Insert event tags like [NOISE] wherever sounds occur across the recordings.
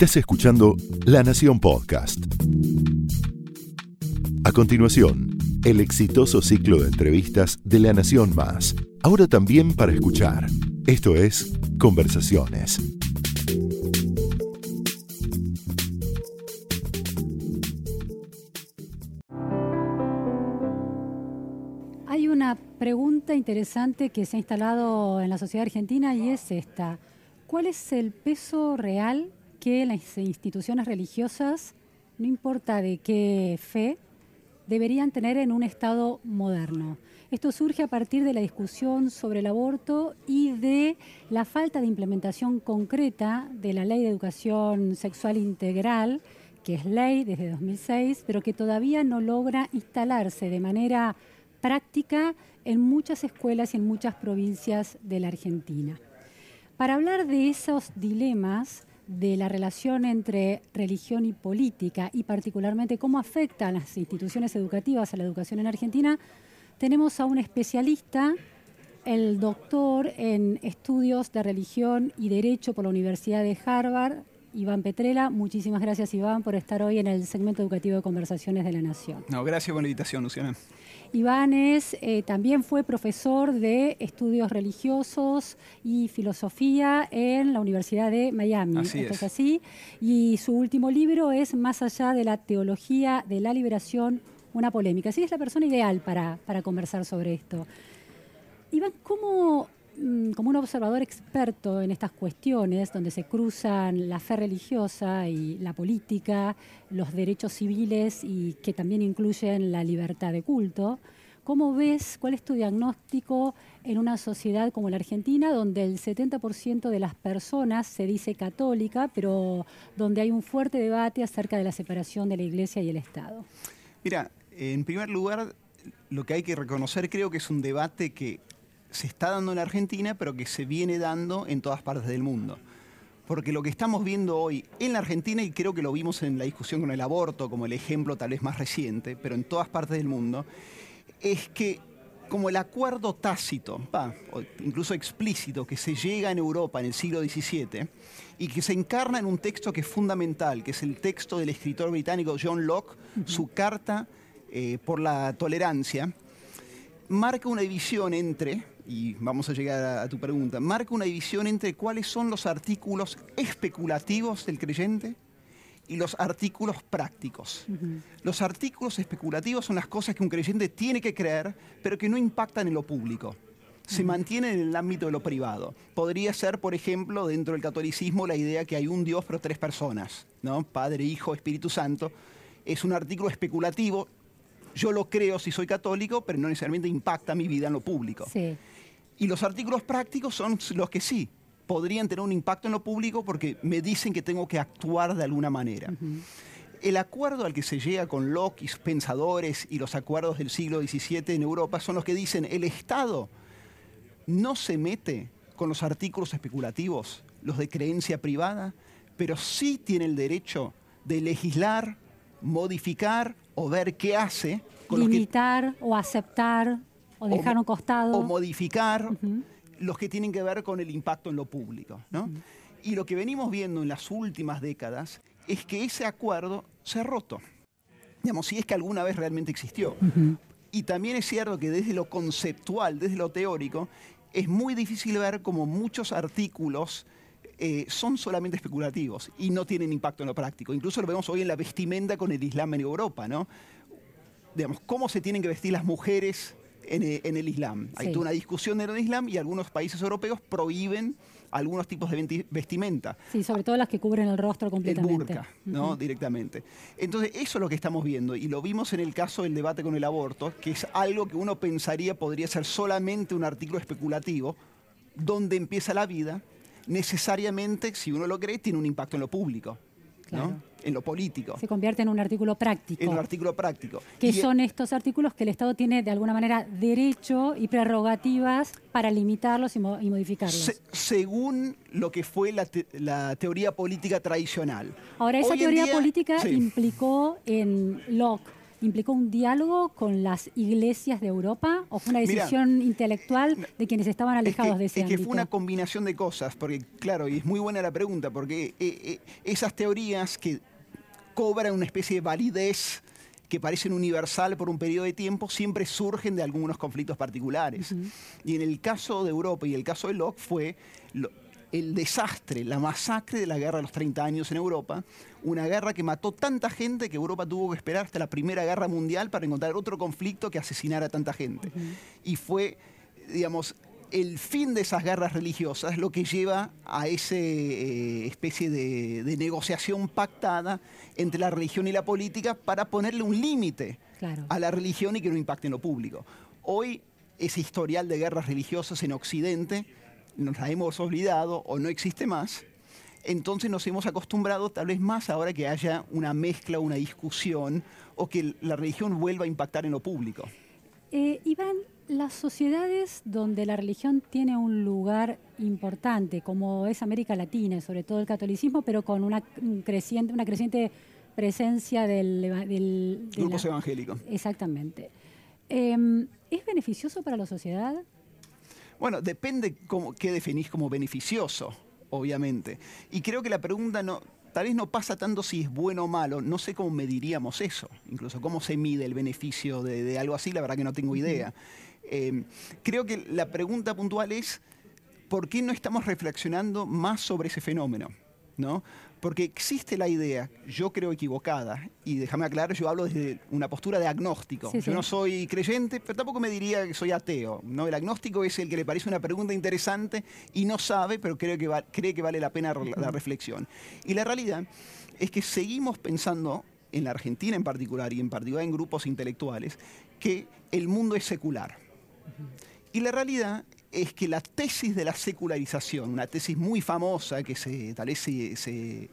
Estás escuchando La Nación Podcast. A continuación, el exitoso ciclo de entrevistas de La Nación Más. Ahora también para escuchar. Esto es Conversaciones. Hay una pregunta interesante que se ha instalado en la sociedad argentina y es esta. ¿Cuál es el peso real que las instituciones religiosas, no importa de qué fe, deberían tener en un Estado moderno? Esto surge a partir de la discusión sobre el aborto y de la falta de implementación concreta de la Ley de Educación Sexual Integral, que es ley desde 2006, pero que todavía no logra instalarse de manera práctica en muchas escuelas y en muchas provincias de la Argentina. Para hablar de esos dilemas, de la relación entre religión y política y particularmente cómo afecta a las instituciones educativas a la educación en Argentina, tenemos a un especialista, el doctor en estudios de religión y derecho por la Universidad de Harvard, Iván Petrela. Muchísimas gracias, Iván, por estar hoy en el segmento educativo de Conversaciones de la Nación. No, gracias por la invitación, Luciana. Iván es, eh, también fue profesor de estudios religiosos y filosofía en la Universidad de Miami. Así Esto es. así. Y su último libro es Más allá de la teología de la liberación, una polémica. Así es la persona ideal para, para conversar sobre esto. Iván, ¿cómo, como un observador experto en estas cuestiones, donde se cruzan la fe religiosa y la política, los derechos civiles y que también incluyen la libertad de culto, ¿cómo ves, cuál es tu diagnóstico en una sociedad como la Argentina, donde el 70% de las personas se dice católica, pero donde hay un fuerte debate acerca de la separación de la Iglesia y el Estado? Mira, en primer lugar, lo que hay que reconocer creo que es un debate que se está dando en la Argentina, pero que se viene dando en todas partes del mundo. Porque lo que estamos viendo hoy en la Argentina, y creo que lo vimos en la discusión con el aborto como el ejemplo tal vez más reciente, pero en todas partes del mundo, es que como el acuerdo tácito, va, o incluso explícito, que se llega en Europa en el siglo XVII y que se encarna en un texto que es fundamental, que es el texto del escritor británico John Locke, su carta eh, por la tolerancia, marca una división entre, y vamos a llegar a, a tu pregunta, marca una división entre cuáles son los artículos especulativos del creyente y los artículos prácticos. Los artículos especulativos son las cosas que un creyente tiene que creer, pero que no impactan en lo público. Se mantienen en el ámbito de lo privado. Podría ser, por ejemplo, dentro del catolicismo la idea que hay un Dios pero tres personas, ¿no? Padre, Hijo, Espíritu Santo. Es un artículo especulativo. Yo lo creo si soy católico, pero no necesariamente impacta mi vida en lo público. Sí. Y los artículos prácticos son los que sí podrían tener un impacto en lo público porque me dicen que tengo que actuar de alguna manera. El acuerdo al que se llega con Locke y sus pensadores y los acuerdos del siglo XVII en Europa son los que dicen el Estado no se mete con los artículos especulativos, los de creencia privada, pero sí tiene el derecho de legislar, modificar o ver qué hace con que Limitar o aceptar o dejar un costado. O modificar los que tienen que ver con el impacto en lo público. ¿no? Y lo que venimos viendo en las últimas décadas es que ese acuerdo se ha roto. Digamos, si es que alguna vez realmente existió. Y también es cierto que desde lo conceptual, desde lo teórico, es muy difícil ver cómo muchos artículos eh, son solamente especulativos y no tienen impacto en lo práctico. Incluso lo vemos hoy en la vestimenta con el Islam en Europa, ¿no? digamos, cómo se tienen que vestir las mujeres en, e- en el Islam. Hay toda una discusión en el Islam y algunos países europeos prohíben algunos tipos de vestimenta. Sí, sobre todo las que cubren el rostro El completamente. burka, ¿no? Directamente. Entonces, eso es lo que estamos viendo. Y lo vimos en el caso del debate con el aborto, que es algo que uno pensaría podría ser solamente un artículo especulativo, donde empieza la vida, necesariamente, si uno lo cree, tiene un impacto en lo público, En lo político, Se convierte en un artículo práctico. en un artículo práctico. que Y- son estos artículos que el Estado tiene de alguna manera derecho y prerrogativas para limitarlos y, mo- y modificarlos. Se- según lo que fue la, te- la teoría política tradicional. Ahora, esa Hoy teoría día- política sí. implicó en Locke implicó un diálogo con las iglesias de Europa o fue una decisión intelectual de quienes estaban alejados de ese Es que fue una combinación de cosas, porque claro, y es muy buena la pregunta, porque eh, eh, esas teorías que cobran una especie de validez que parecen universal por un periodo de tiempo, siempre surgen de algunos conflictos particulares. Y en el caso de Europa y el caso de Locke fue el desastre, la masacre de la guerra de los 30 años en Europa, una guerra que mató tanta gente que Europa tuvo que esperar hasta la Primera Guerra Mundial para encontrar otro conflicto que asesinara a tanta gente. Y fue, digamos, el fin de esas guerras religiosas lo que lleva a esa eh, especie de, negociación pactada entre la religión y la política para ponerle un límite a la religión y que no impacte en lo público. Hoy ese historial de guerras religiosas en Occidente nos la hemos olvidado o no existe más. Entonces nos hemos acostumbrado tal vez más ahora que haya una mezcla, una discusión o que la religión vuelva a impactar en lo público. Eh, Iván, las sociedades donde la religión tiene un lugar importante, como es América Latina, y sobre todo el catolicismo, pero con una creciente, una creciente presencia del, del grupos evangélicos. Exactamente. Em, ¿Es beneficioso para la sociedad? Bueno, depende cómo, qué definís como beneficioso, obviamente. Y creo que la pregunta no, tal vez no pasa tanto si es bueno o malo, no sé cómo mediríamos eso, incluso cómo se mide el beneficio de, algo así, la verdad que no tengo idea. Em, creo que la pregunta puntual es, ¿por qué no estamos reflexionando más sobre ese fenómeno? ¿no? Porque existe la idea, yo creo equivocada, y déjame aclarar, yo hablo desde una postura de agnóstico. yo no soy creyente, pero tampoco me diría que soy ateo. ¿no? El agnóstico es el que le parece una pregunta interesante y no sabe, pero cree que, cree que vale la pena la reflexión. Y la realidad es que seguimos pensando, en la Argentina en particular, y en particular en grupos intelectuales, que el mundo es secular. Y la realidad es que la tesis de la secularización, una tesis muy famosa que se, tal vez se,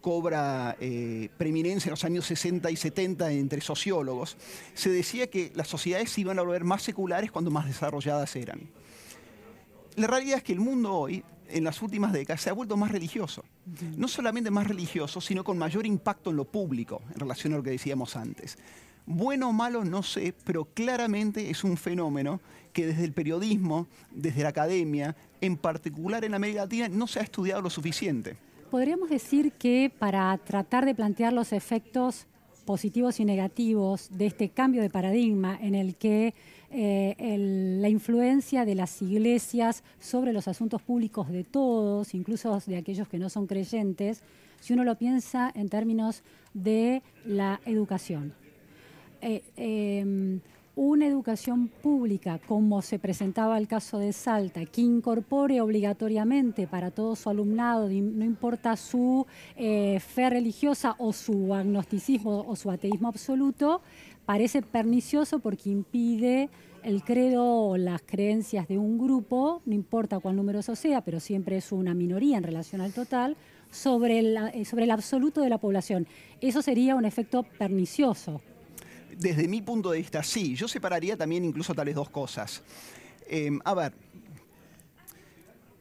cobra eh, preeminencia en los años 60 y 70 entre sociólogos, se decía que las sociedades se iban a volver más seculares cuando más desarrolladas eran. La realidad es que el mundo hoy, en las últimas décadas, se ha vuelto más religioso. No solamente más religioso, sino con mayor impacto en lo público, en relación a lo que decíamos antes. Bueno o malo, no sé, pero claramente es un fenómeno que desde el periodismo, desde la academia, en particular en América Latina, no se ha estudiado lo suficiente. Podríamos decir que para tratar de plantear los efectos positivos y negativos de este cambio de paradigma en el que eh, la influencia de las iglesias sobre los asuntos públicos de todos, incluso de aquellos que no son creyentes, si uno lo piensa en términos de la educación. Eh, em, una educación pública, como se presentaba el caso de Salta, que incorpore obligatoriamente para todo su alumnado, no importa su eh, fe religiosa o su agnosticismo o su ateísmo absoluto, parece pernicioso porque impide el credo o las creencias de un grupo, no importa cuál número eso sea, pero siempre es una minoría en relación al total, sobre eh, sobre el absoluto de la población. Eso sería un efecto pernicioso desde mi punto de vista, sí. Yo separaría también incluso tales dos cosas. Em, a ver,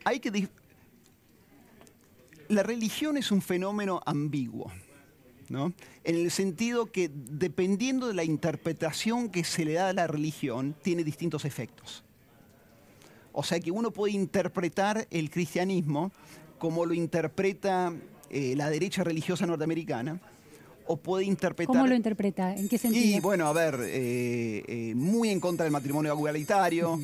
hay que... La religión es un fenómeno ambiguo. ¿no? En el sentido que dependiendo de la interpretación que se le da a la religión, tiene distintos efectos. O sea que uno puede interpretar el cristianismo como lo interpreta eh, la derecha religiosa norteamericana, o puede interpretar... ¿Cómo lo interpreta? ¿En qué sentido? Y bueno, a ver, eh, eh, muy en contra del matrimonio igualitario,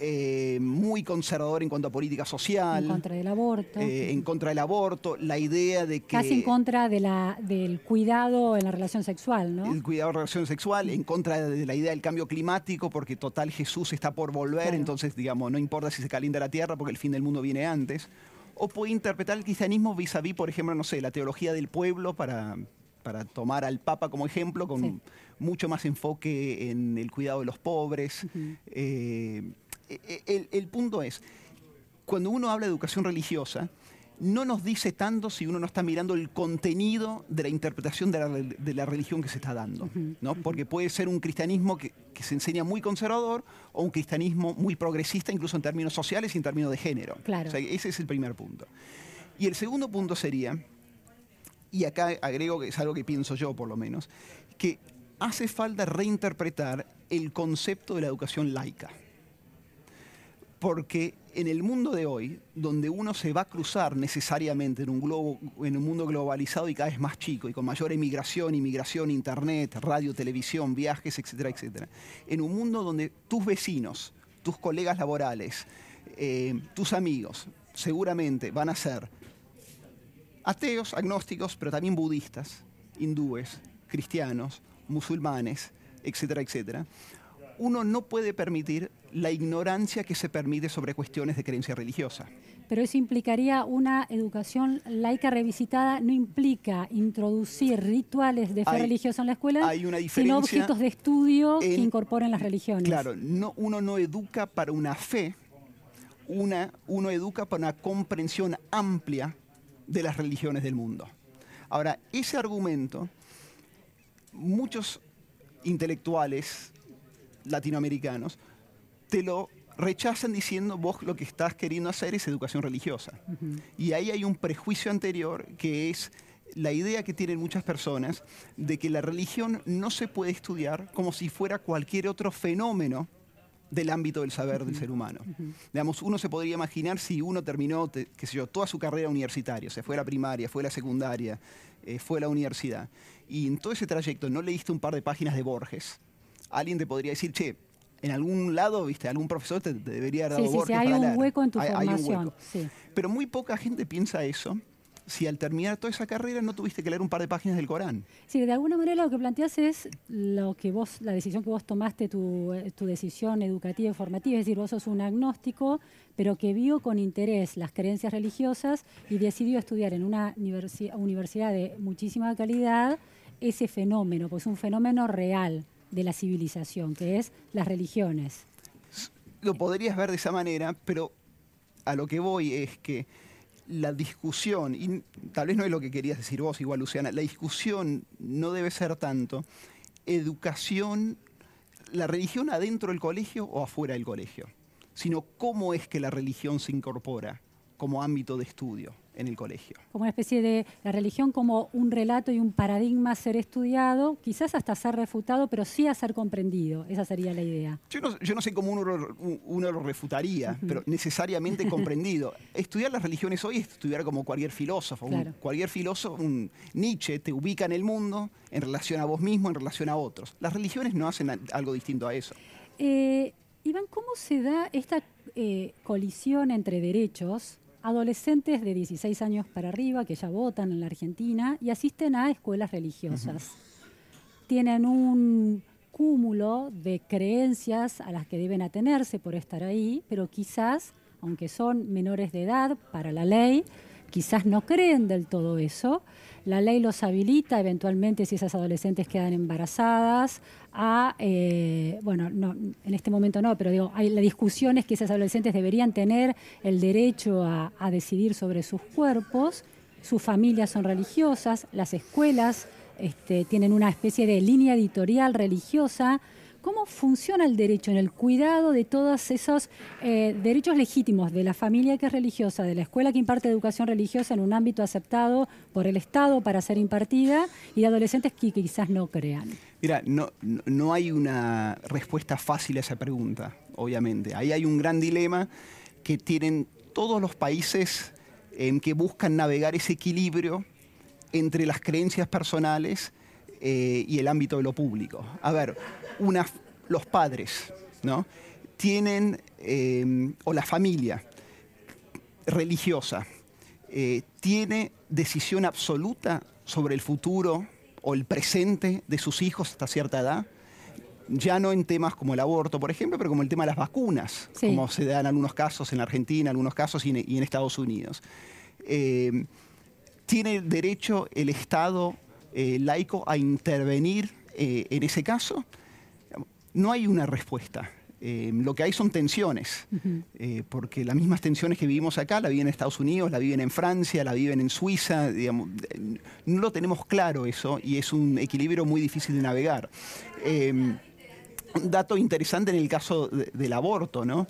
eh, muy conservador en cuanto a política social. En contra del aborto. en contra del aborto, la idea de que... Casi en contra de la, del cuidado en la relación sexual, ¿no? El cuidado en la relación sexual, en contra de la idea del cambio climático, porque total Jesús está por volver, entonces, digamos, no importa si se calienta la tierra, porque el fin del mundo viene antes. O puede interpretar el cristianismo vis a vis, por ejemplo, no sé, la teología del pueblo para para tomar al Papa como ejemplo, con mucho más enfoque en el cuidado de los pobres. Eh, e, el, punto es, cuando uno habla de educación religiosa, no nos dice tanto si uno no está mirando el contenido de la interpretación de la, religión que se está dando, ¿no? Porque puede ser un cristianismo que, se enseña muy conservador o un cristianismo muy progresista, incluso en términos sociales y en términos de género. Claro. ese es el primer punto. Y el segundo punto sería y acá agrego que es algo que pienso yo por lo menos, que hace falta reinterpretar el concepto de la educación laica. Porque en el mundo de hoy, donde uno se va a cruzar necesariamente en un, globo, en un mundo globalizado y cada vez más chico, y con mayor emigración, inmigración, internet, radio, televisión, viajes, etcétera, etcétera, en un mundo donde tus vecinos, tus colegas laborales, eh, tus amigos, seguramente van a ser ateos, agnósticos, pero también budistas, hindúes, cristianos, musulmanes, etcétera, etcétera, uno no puede permitir la ignorancia que se permite sobre cuestiones de creencia religiosa. Pero eso implicaría una educación laica revisitada, no implica introducir rituales de fe religiosa en la escuela, sino objetos de estudio que incorporen las religiones. Claro, no, uno no educa para una fe, una, uno educa para una comprensión amplia de las religiones del mundo. Ahora, ese argumento, muchos intelectuales latinoamericanos te lo rechazan diciendo vos lo que estás queriendo hacer es educación religiosa. Y ahí hay un prejuicio anterior que es la idea que tienen muchas personas de que la religión no se puede estudiar como si fuera cualquier otro fenómeno del ámbito del saber del ser humano. Digamos, uno se podría imaginar si uno terminó, qué sé yo, toda su carrera universitaria, se fue a la primaria, fue a la secundaria, eh, fue a la universidad, y en todo ese trayecto no leíste un par de páginas de Borges, alguien te podría decir, che, en algún lado, viste, algún profesor te, debería dar sí, sí, Borges hay un hueco en tu formación. Pero muy poca gente piensa eso si al terminar toda esa carrera no tuviste que leer un par de páginas del Corán. Sí, de alguna manera lo que planteas es lo que vos, la decisión que vos tomaste, tu, tu decisión educativa y formativa, es decir, vos sos un agnóstico, pero que vio con interés las creencias religiosas y decidió estudiar en una universidad de muchísima calidad ese fenómeno, pues un fenómeno real de la civilización, que es las religiones. Lo podrías ver de esa manera, pero a lo que voy es que la discusión, y tal vez no es lo que querías decir vos, igual Luciana, la discusión no debe ser tanto educación, la religión adentro del colegio o afuera del colegio, sino cómo es que la religión se incorpora como ámbito de estudio en el colegio. Como una especie de la religión como un relato y un paradigma a ser estudiado, quizás hasta ser refutado, pero sí a ser comprendido. Esa sería la idea. Yo no, sé cómo uno, lo refutaría, pero necesariamente [LAUGHS] comprendido. Estudiar las religiones hoy es estudiar como cualquier filósofo. cualquier filósofo, un Nietzsche, te ubica en el mundo en relación a vos mismo, en relación a otros. Las religiones no hacen algo distinto a eso. Eh, Iván, ¿cómo se da esta eh, colisión entre derechos adolescentes de 16 años para arriba que ya votan en la Argentina y asisten a escuelas religiosas. Tienen un cúmulo de creencias a las que deben atenerse por estar ahí, pero quizás, aunque son menores de edad para la ley, quizás no creen del todo eso. La ley los habilita eventualmente si esas adolescentes quedan embarazadas a, eh, bueno, no, en este momento no, pero digo, hay la discusión es que esas adolescentes deberían tener el derecho a, decidir sobre sus cuerpos, sus familias son religiosas, las escuelas este, tienen una especie de línea editorial religiosa ¿Cómo funciona el derecho en el cuidado de todos esos eh, derechos legítimos de la familia que es religiosa, de la escuela que imparte educación religiosa en un ámbito aceptado por el Estado para ser impartida y de adolescentes que quizás no crean? Mira, no, no hay una respuesta fácil a esa pregunta, obviamente. Ahí hay un gran dilema que tienen todos los países en que buscan navegar ese equilibrio entre las creencias personales eh, y el ámbito de lo público. A ver, los padres, ¿no? Tienen, eh, o la familia religiosa, eh, tiene decisión absoluta sobre el futuro o el presente de sus hijos hasta cierta edad, ya no en temas como el aborto, por ejemplo, pero como el tema de las vacunas, como se da en algunos casos en Argentina, en algunos casos y en, Estados Unidos. Eh, ¿Tiene derecho el Estado laico a intervenir en ese caso? No hay una respuesta. Eh, lo que hay son tensiones, eh, porque las mismas tensiones que vivimos acá la viven en Estados Unidos, la viven en Francia, la viven en Suiza, digamos, no lo tenemos claro eso y es un equilibrio muy difícil de navegar. Eh, un dato interesante en el caso del aborto, ¿no?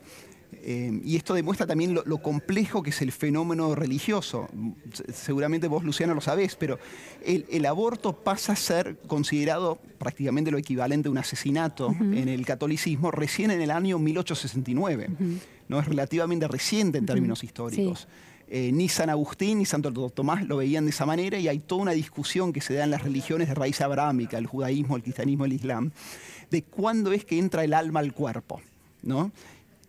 Eh, y esto demuestra también lo, complejo que es el fenómeno religioso. Seguramente vos, Luciana, lo sabés, pero el, aborto pasa a ser considerado prácticamente lo equivalente a un asesinato en el catolicismo recién en el año 1869. ¿no? Es relativamente reciente en términos históricos. Eh, ni San Agustín ni Santo Tomás lo veían de esa manera y hay toda una discusión que se da en las religiones de raíz abrámica, el judaísmo, el cristianismo, el islam, de cuándo es que entra el alma al cuerpo. ¿no?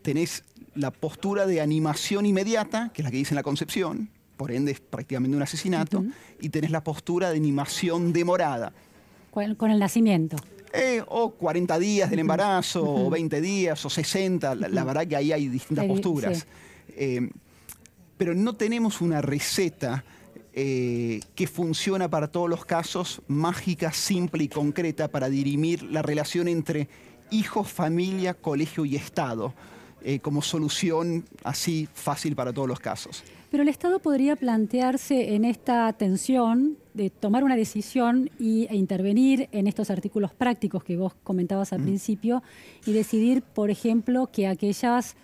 Tenés la postura de animación inmediata, que es la que dice en la concepción, por ende es prácticamente un asesinato, y tenés la postura de animación demorada. Con, el nacimiento. Eh, o 40 días del embarazo, o 20 días, o 60, la, verdad que ahí hay distintas posturas. Eh, pero no tenemos una receta eh, que funciona para todos los casos, mágica, simple y concreta para dirimir la relación entre hijo, familia, colegio y Estado. Eh, como solución así fácil para todos los casos. Pero el Estado podría plantearse en esta tensión de tomar una decisión y, e intervenir en estos artículos prácticos que vos comentabas al mm. principio y decidir, por ejemplo, que aquellas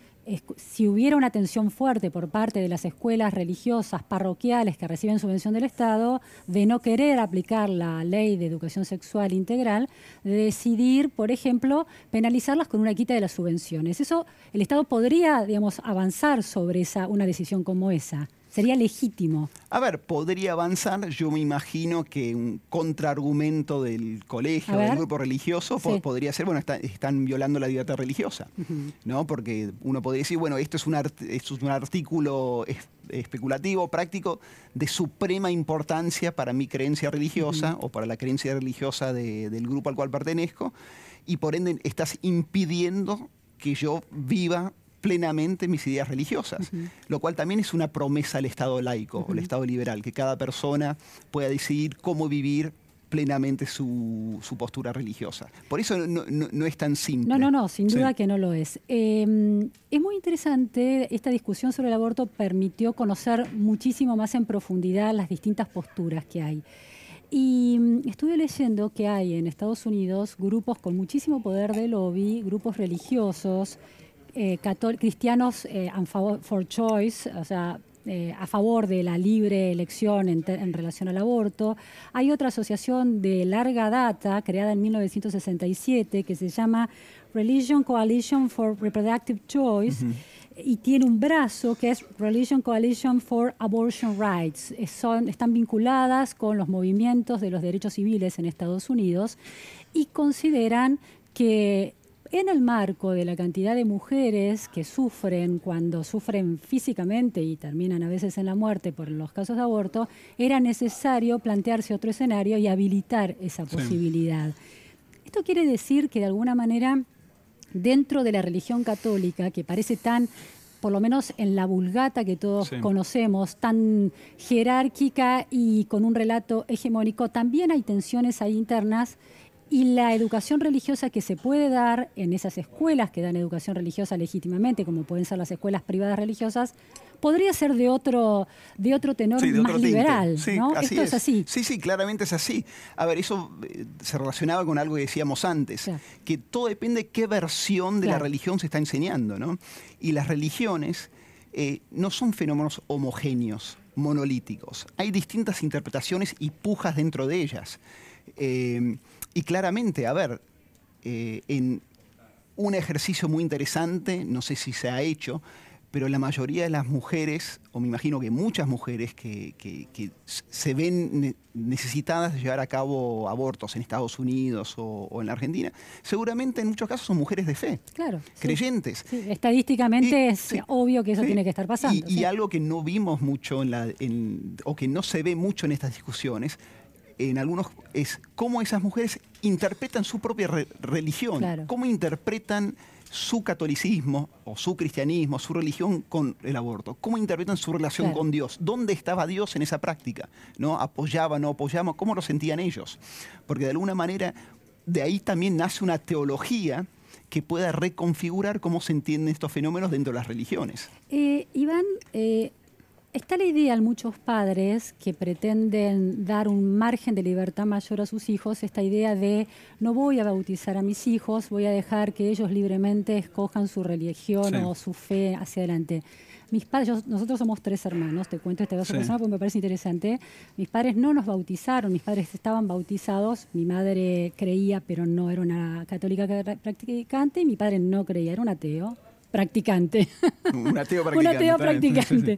si hubiera una atención fuerte por parte de las escuelas religiosas parroquiales que reciben subvención del Estado de no querer aplicar la ley de educación sexual integral, de decidir, por ejemplo, penalizarlas con una quita de las subvenciones. Eso, el Estado podría, digamos, avanzar sobre esa, una decisión como esa. Sería legítimo. A ver, podría avanzar. Yo me imagino que un contraargumento del colegio, del grupo religioso, podría ser, bueno, están violando la libertad religiosa. ¿no? Porque uno podría decir, bueno, esto es un, es un artículo especulativo, práctico, de suprema importancia para mi creencia religiosa o para la creencia religiosa del grupo al cual pertenezco, y por ende estás impidiendo que yo viva plenamente mis ideas religiosas, lo cual también es una promesa al Estado laico, o al Estado liberal, que cada persona pueda decidir cómo vivir plenamente su, postura religiosa. Por eso no, es tan simple. No, no, no, sin duda que no lo es. Em, es muy interesante, esta discusión sobre el aborto permitió conocer muchísimo más en profundidad las distintas posturas que hay. Y mm, estuve leyendo que hay en Estados Unidos grupos con muchísimo poder de lobby, grupos religiosos, eh, cristianos eh, for choice, o sea, eh, a favor de la libre elección en, relación al aborto. Hay otra asociación de larga data, creada en 1967, que se llama Religion Coalition for Reproductive Choice. Y tiene un brazo que es Religion Coalition for Abortion Rights. Son, están vinculadas con los movimientos de los derechos civiles en Estados Unidos y consideran que en el marco de la cantidad de mujeres que sufren cuando sufren físicamente y terminan a veces en la muerte por los casos de aborto, era necesario plantearse otro escenario y habilitar esa posibilidad. Esto quiere decir que de alguna manera dentro de la religión católica, que parece tan por lo menos en la vulgata que todos conocemos, tan jerárquica y con un relato hegemónico, también hay tensiones ahí internas y la educación religiosa que se puede dar en esas escuelas que dan educación religiosa legítimamente, como pueden ser las escuelas privadas religiosas, podría ser de otro, de otro tenor más liberal. ¿no? Esto es. así. Sí, sí, claramente es así. A ver, eso eh, se relacionaba con algo que decíamos antes, que todo depende de qué versión de la religión se está enseñando. ¿no? Y las religiones eh, no son fenómenos homogéneos, monolíticos. Hay distintas interpretaciones y pujas dentro de ellas. Eh, y claramente, a ver, eh, en un ejercicio muy interesante, no sé si se ha hecho, pero la mayoría de las mujeres, o me imagino que muchas mujeres que, se ven necesitadas de llevar a cabo abortos en Estados Unidos o, en la Argentina, seguramente en muchos casos son mujeres de fe, claro, creyentes. Estadísticamente es obvio que eso tiene que estar pasando. Y, algo que no vimos mucho en la, o que no se ve mucho en estas discusiones en algunos es cómo esas mujeres interpretan su propia religión, cómo interpretan su catolicismo o su cristianismo, su religión con el aborto, cómo interpretan su relación con Dios, dónde estaba Dios en esa práctica, ¿no? Apoyaba, no apoyaba, cómo lo sentían ellos. Porque de alguna manera de ahí también nace una teología que pueda reconfigurar cómo se entienden estos fenómenos dentro de las religiones. Eh, Iván, eh, Está la idea en muchos padres que pretenden dar un margen de libertad mayor a sus hijos, esta idea de no voy a bautizar a mis hijos, voy a dejar que ellos libremente escojan su religión o su fe hacia adelante. Mis padres, nosotros somos tres hermanos, te cuento este caso personal porque me parece interesante. Mis padres no nos bautizaron, mis padres estaban bautizados, mi madre creía pero no era una católica practicante y mi padre no creía, era un ateo practicante. Un ateo practicante. [LAUGHS] un ateo practicante.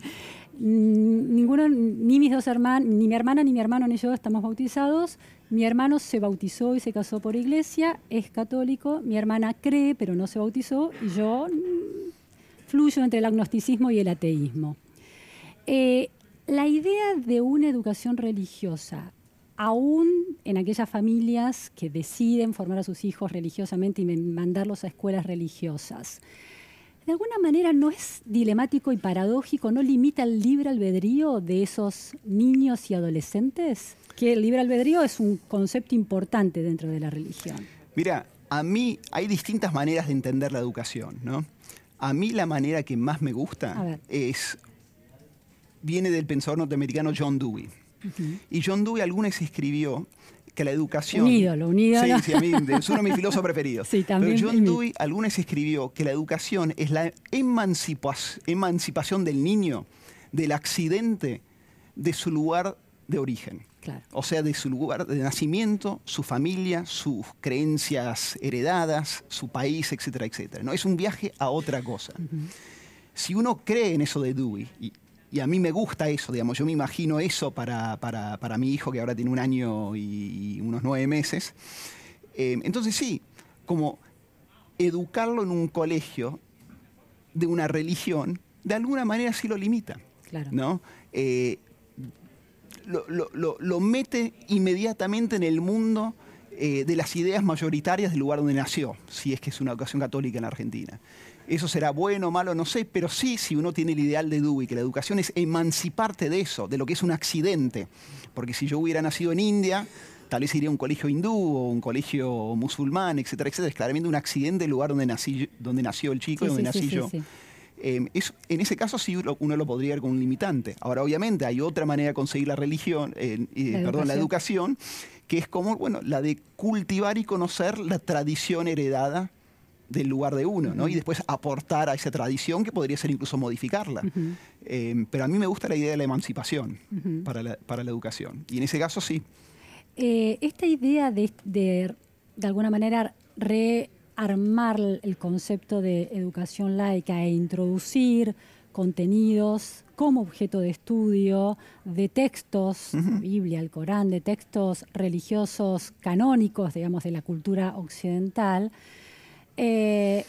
Ninguno, ni mis dos ni mi hermana, ni mi hermano, ni yo estamos bautizados. Mi hermano se bautizó y se casó por iglesia, es católico. Mi hermana cree, pero no se bautizó. Y yo mm, fluyo entre el agnosticismo y el ateísmo. Eh, la idea de una educación religiosa, aún en aquellas familias que deciden formar a sus hijos religiosamente y mandarlos a escuelas religiosas, de alguna manera no es dilemático y paradójico, no limita el libre albedrío de esos niños y adolescentes, que el libre albedrío es un concepto importante dentro de la religión. Mira, a mí hay distintas maneras de entender la educación, ¿no? A mí la manera que más me gusta es viene del pensador norteamericano John Dewey. Y John Dewey alguna vez escribió que la educación... Un ídolo, un ídolo. Sí, sí, a mí es uno de mis filósofos preferidos. [LAUGHS] Sí, también. Pero John Dewey algunas escribió que la educación es la emancipación del niño del accidente de su lugar de origen. Claro. O sea, de su lugar de nacimiento, su familia, sus creencias heredadas, su país, etcétera, etcétera. ¿no? Es un viaje a otra cosa. Si uno cree en eso de Dewey, y y a mí me gusta eso, digamos, yo me imagino eso para, mi hijo que ahora tiene un año y, unos nueve meses. Eh, entonces sí, como educarlo en un colegio de una religión, de alguna manera sí lo limita. Claro. ¿no? Eh, lo, mete inmediatamente en el mundo eh, de las ideas mayoritarias del lugar donde nació, si es que es una educación católica en Argentina. Eso será bueno o malo, no sé, pero sí, si uno tiene el ideal de Dewey, que la educación es emanciparte de eso, de lo que es un accidente. Porque si yo hubiera nacido en India, tal vez iría a un colegio hindú o un colegio musulmán, etcétera, etcétera. Es claramente un accidente el lugar donde, nací, donde nació el chico y donde nací yo. Em, en ese caso sí uno lo podría ver como un limitante. Ahora, obviamente, hay otra manera de conseguir la religión, eh, perdón, la educación, que es como, bueno, la de cultivar y conocer la tradición heredada del lugar de uno, ¿no? Y después aportar a esa tradición que podría ser incluso modificarla. Em, pero a mí me gusta la idea de la emancipación para, la, educación. Y en ese caso sí. Eh, esta idea de, de, de alguna manera, rearmar el concepto de educación laica e introducir contenidos como objeto de estudio de textos, la Biblia, el Corán, de textos religiosos canónicos, digamos, de la cultura occidental, eh,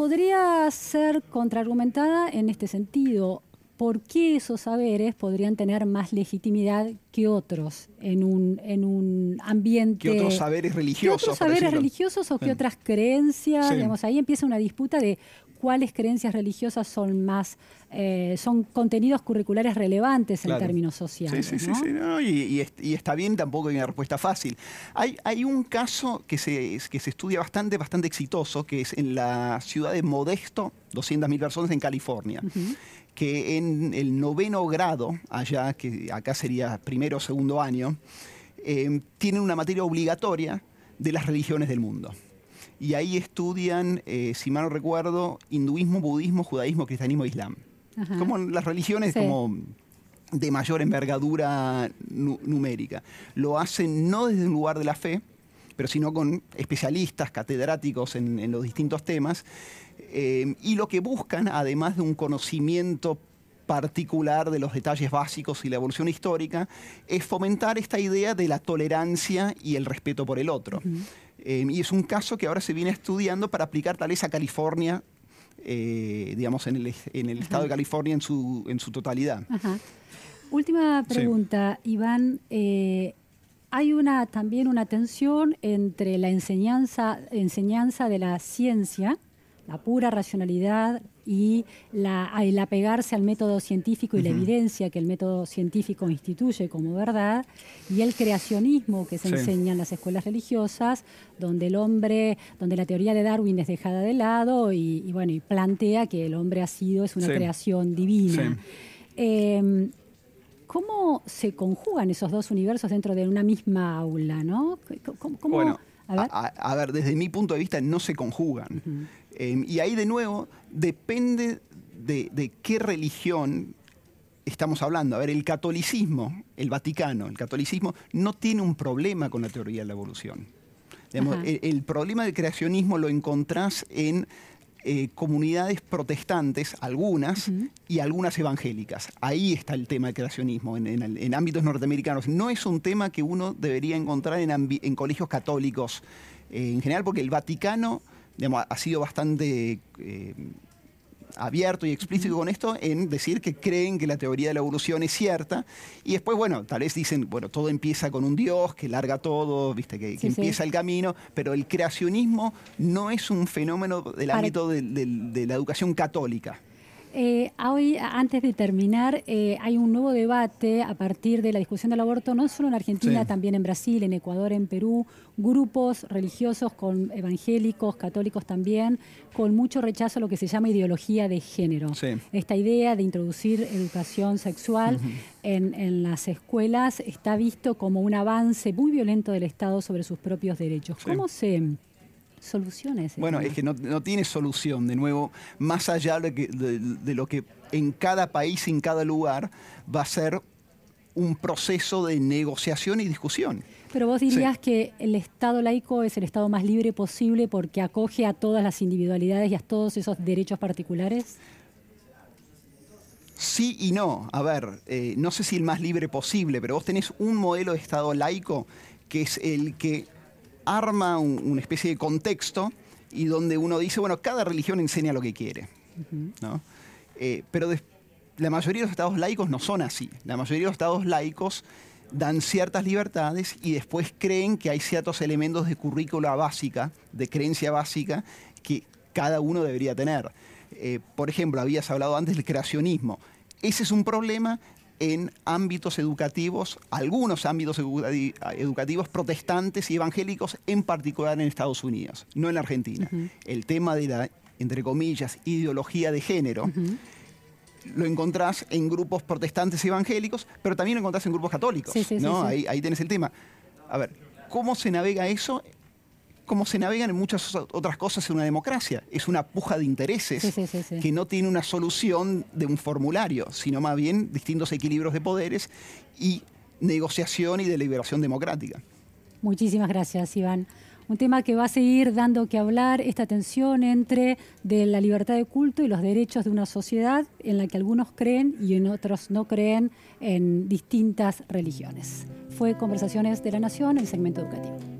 podría ser contraargumentada en este sentido. ¿Por qué esos saberes podrían tener más legitimidad que otros en un, en un ambiente... ¿Qué otros saberes religiosos? ¿Qué otros saberes religiosos o qué otras creencias? Digamos, ahí empieza una disputa de cuáles creencias religiosas son más, eh, son contenidos curriculares relevantes en términos sociales. Sí, sí, sí, y, está bien, tampoco hay una respuesta fácil. Hay, hay un caso que se, que se estudia bastante, bastante exitoso, que es en la ciudad de Modesto, 200.000 personas en California. Que en el noveno grado, allá, que acá sería primero o segundo año, eh, tienen una materia obligatoria de las religiones del mundo y ahí estudian, eh, si mal no recuerdo, hinduismo, budismo, judaísmo, cristianismo e islam. Como las religiones como de mayor envergadura numérica. Lo hacen no desde un lugar de la fe, pero sino con especialistas, catedráticos en, los distintos temas, eh, y lo que buscan, además de un conocimiento particular de los detalles básicos y la evolución histórica, es fomentar esta idea de la tolerancia y el respeto por el otro. Eh, y es un caso que ahora se viene estudiando para aplicar tal vez a California, eh, digamos, en el, en el estado de California en su, en su totalidad. Última pregunta, Iván. Eh, hay una, también una tensión entre la enseñanza, enseñanza de la ciencia, la pura racionalidad, y la, el apegarse al método científico y la evidencia que el método científico instituye como verdad, y el creacionismo que se enseña en las escuelas religiosas, donde el hombre, donde la teoría de Darwin es dejada de lado y, bueno, y plantea que el hombre ha sido, es una creación divina. Em, ¿Cómo se conjugan esos dos universos dentro de una misma aula? ¿no? bueno, a ver. desde mi punto de vista no se conjugan. Em, y ahí de nuevo depende de, qué religión estamos hablando. A ver, el catolicismo, el Vaticano, el catolicismo no tiene un problema con la teoría de la evolución. el, problema del creacionismo lo encontrás en eh, comunidades protestantes, algunas, y algunas evangélicas. Ahí está el tema del creacionismo, en, ámbitos norteamericanos. No es un tema que uno debería encontrar en, colegios católicos eh, en general, porque el Vaticano ha sido bastante... Eh, abierto y explícito con esto en decir que creen que la teoría de la evolución es cierta. Y después, bueno, tal vez dicen, bueno, todo empieza con un Dios que larga todo, viste, que, empieza el camino, pero el creacionismo no es un fenómeno del ámbito de la educación católica. Eh, hoy, antes de terminar, eh, hay un nuevo debate a partir de la discusión del aborto, no solo en Argentina, también en Brasil, en Ecuador, en Perú, grupos religiosos con evangélicos, católicos también, con mucho rechazo a lo que se llama ideología de género. Esta idea de introducir educación sexual en, las escuelas está visto como un avance muy violento del Estado sobre sus propios derechos. ¿Cómo se soluciones. Bueno, es que no, tiene solución, de nuevo, más allá de, lo que en cada país, en cada lugar, va a ser un proceso de negociación y discusión. Pero vos dirías que el Estado laico es el Estado más libre posible porque acoge a todas las individualidades y a todos esos derechos particulares. Sí y no. A ver, eh, no sé si el más libre posible, pero vos tenés un modelo de Estado laico que es el que arma una especie de contexto y donde uno dice, bueno, cada religión enseña lo que quiere. Eh, pero la mayoría de los estados laicos no son así. La mayoría de los estados laicos dan ciertas libertades y después creen que hay ciertos elementos de currícula básica, de creencia básica, que cada uno debería tener. Eh, por ejemplo, habías hablado antes del creacionismo. Ese es un problema en ámbitos educativos, algunos ámbitos educativos protestantes y evangélicos, en particular en Estados Unidos, no en Argentina. El tema de la, entre comillas, ideología de género. Lo encontrás en grupos protestantes y evangélicos, pero también lo encontrás en grupos católicos. ¿no? Ahí, ahí tenés el tema. A ver, ¿cómo se navega eso como se navegan en muchas otras cosas en una democracia. Es una puja de intereses que no tiene una solución de un formulario, sino más bien distintos equilibrios de poderes y negociación y deliberación democrática. Muchísimas gracias, Iván. Un tema que va a seguir dando que hablar, esta tensión entre de la libertad de culto y los derechos de una sociedad en la que algunos creen y en otros no creen en distintas religiones. Fue Conversaciones de la Nación, el segmento educativo.